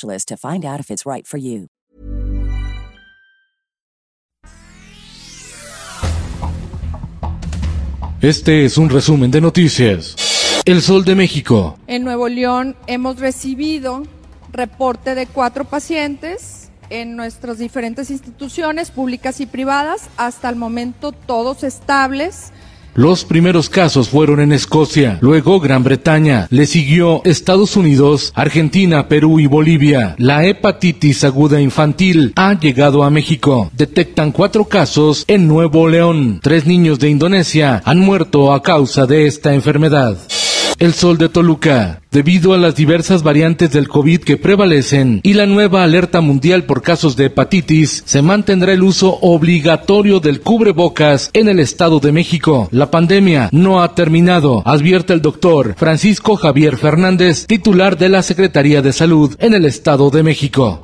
to find out if it's right for you. Este es un resumen de noticias. El Sol de México. En Nuevo León hemos recibido reporte de cuatro pacientes en nuestras diferentes instituciones públicas y privadas, hasta el momento todos estables los primeros casos fueron en Escocia, luego Gran Bretaña, le siguió Estados Unidos, Argentina, Perú y Bolivia. La hepatitis aguda infantil ha llegado a México. Detectan cuatro casos en Nuevo León. Tres niños de Indonesia han muerto a causa de esta enfermedad. El sol de Toluca. Debido a las diversas variantes del COVID que prevalecen y la nueva alerta mundial por casos de hepatitis, se mantendrá el uso obligatorio del cubrebocas en el Estado de México. La pandemia no ha terminado, advierte el doctor Francisco Javier Fernández, titular de la Secretaría de Salud en el Estado de México.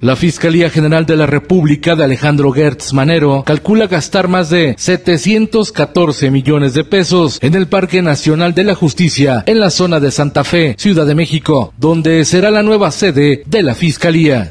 La Fiscalía General de la República de Alejandro Gertz Manero calcula gastar más de 714 millones de pesos en el Parque Nacional de la Justicia en la zona de Santa Fe, Ciudad de México, donde será la nueva sede de la Fiscalía.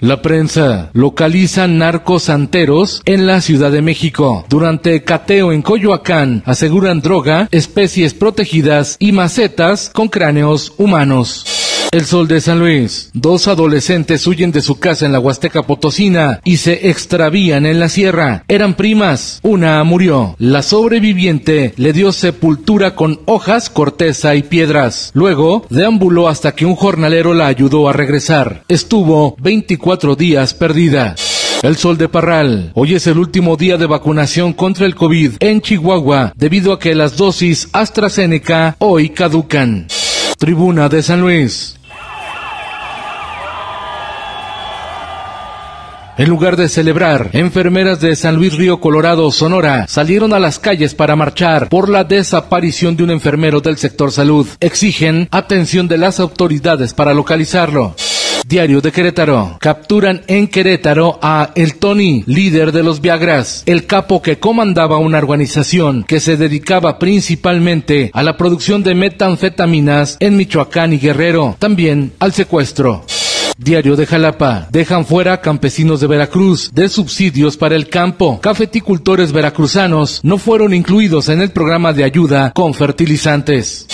La prensa localiza narcos santeros en la Ciudad de México. Durante cateo en Coyoacán aseguran droga, especies protegidas y macetas con cráneos humanos. El Sol de San Luis. Dos adolescentes huyen de su casa en la Huasteca Potosina y se extravían en la sierra. Eran primas. Una murió. La sobreviviente le dio sepultura con hojas, corteza y piedras. Luego deambuló hasta que un jornalero la ayudó a regresar. Estuvo 24 días perdida. El Sol de Parral. Hoy es el último día de vacunación contra el COVID en Chihuahua debido a que las dosis AstraZeneca hoy caducan. Tribuna de San Luis. En lugar de celebrar, enfermeras de San Luis Río Colorado, Sonora, salieron a las calles para marchar por la desaparición de un enfermero del sector salud. Exigen atención de las autoridades para localizarlo. Diario de Querétaro. Capturan en Querétaro a El Tony, líder de los Viagras, el capo que comandaba una organización que se dedicaba principalmente a la producción de metanfetaminas en Michoacán y Guerrero, también al secuestro. Diario de Jalapa. Dejan fuera campesinos de Veracruz de subsidios para el campo. Cafeticultores veracruzanos no fueron incluidos en el programa de ayuda con fertilizantes.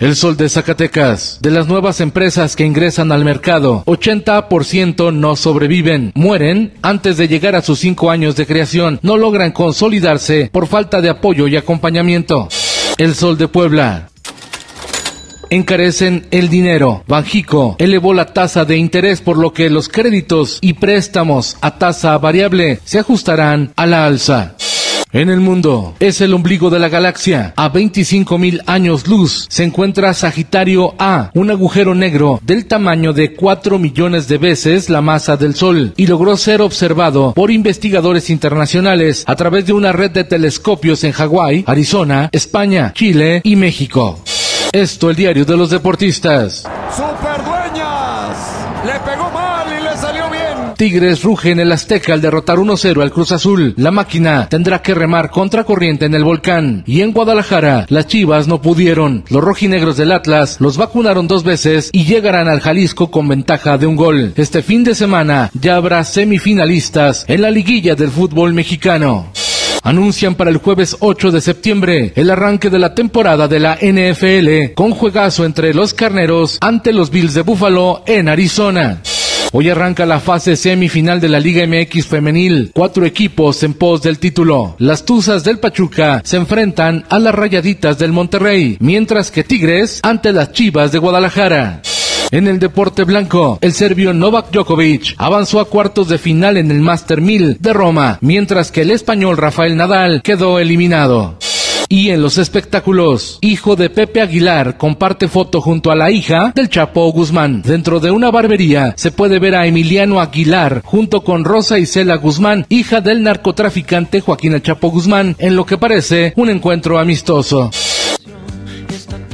El Sol de Zacatecas. De las nuevas empresas que ingresan al mercado, 80% no sobreviven, mueren antes de llegar a sus cinco años de creación, no logran consolidarse por falta de apoyo y acompañamiento. El Sol de Puebla encarecen el dinero. Banjico elevó la tasa de interés por lo que los créditos y préstamos a tasa variable se ajustarán a la alza. En el mundo, es el ombligo de la galaxia. A 25 mil años luz se encuentra Sagitario A, un agujero negro del tamaño de 4 millones de veces la masa del Sol, y logró ser observado por investigadores internacionales a través de una red de telescopios en Hawái, Arizona, España, Chile y México. Esto el diario de los deportistas. Superdueñas. Le pegó mal y le salió bien. Tigres ruge en el Azteca al derrotar 1-0 al Cruz Azul. La máquina tendrá que remar contra corriente en el volcán. Y en Guadalajara, las Chivas no pudieron. Los rojinegros del Atlas los vacunaron dos veces y llegarán al Jalisco con ventaja de un gol. Este fin de semana ya habrá semifinalistas en la liguilla del fútbol mexicano anuncian para el jueves 8 de septiembre el arranque de la temporada de la NFL con juegazo entre los carneros ante los Bills de Buffalo en Arizona. Hoy arranca la fase semifinal de la Liga MX femenil. Cuatro equipos en pos del título. Las Tuzas del Pachuca se enfrentan a las Rayaditas del Monterrey, mientras que Tigres ante las Chivas de Guadalajara. En el deporte blanco, el serbio Novak Djokovic avanzó a cuartos de final en el Master 1000 de Roma, mientras que el español Rafael Nadal quedó eliminado. Y en los espectáculos, hijo de Pepe Aguilar comparte foto junto a la hija del Chapo Guzmán. Dentro de una barbería se puede ver a Emiliano Aguilar junto con Rosa Isela Guzmán, hija del narcotraficante Joaquín El Chapo Guzmán, en lo que parece un encuentro amistoso.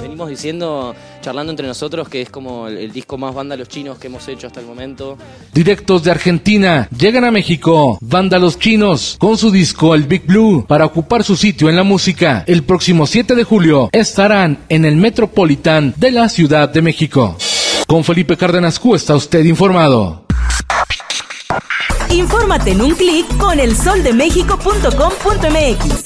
Venimos diciendo charlando entre nosotros que es como el, el disco más vándalos chinos que hemos hecho hasta el momento. Directos de Argentina llegan a México, vándalos chinos, con su disco El Big Blue, para ocupar su sitio en la música. El próximo 7 de julio estarán en el Metropolitan de la Ciudad de México. Con Felipe Cárdenas Q está usted informado. Infórmate en un clic con elsoldemexico.com.mx.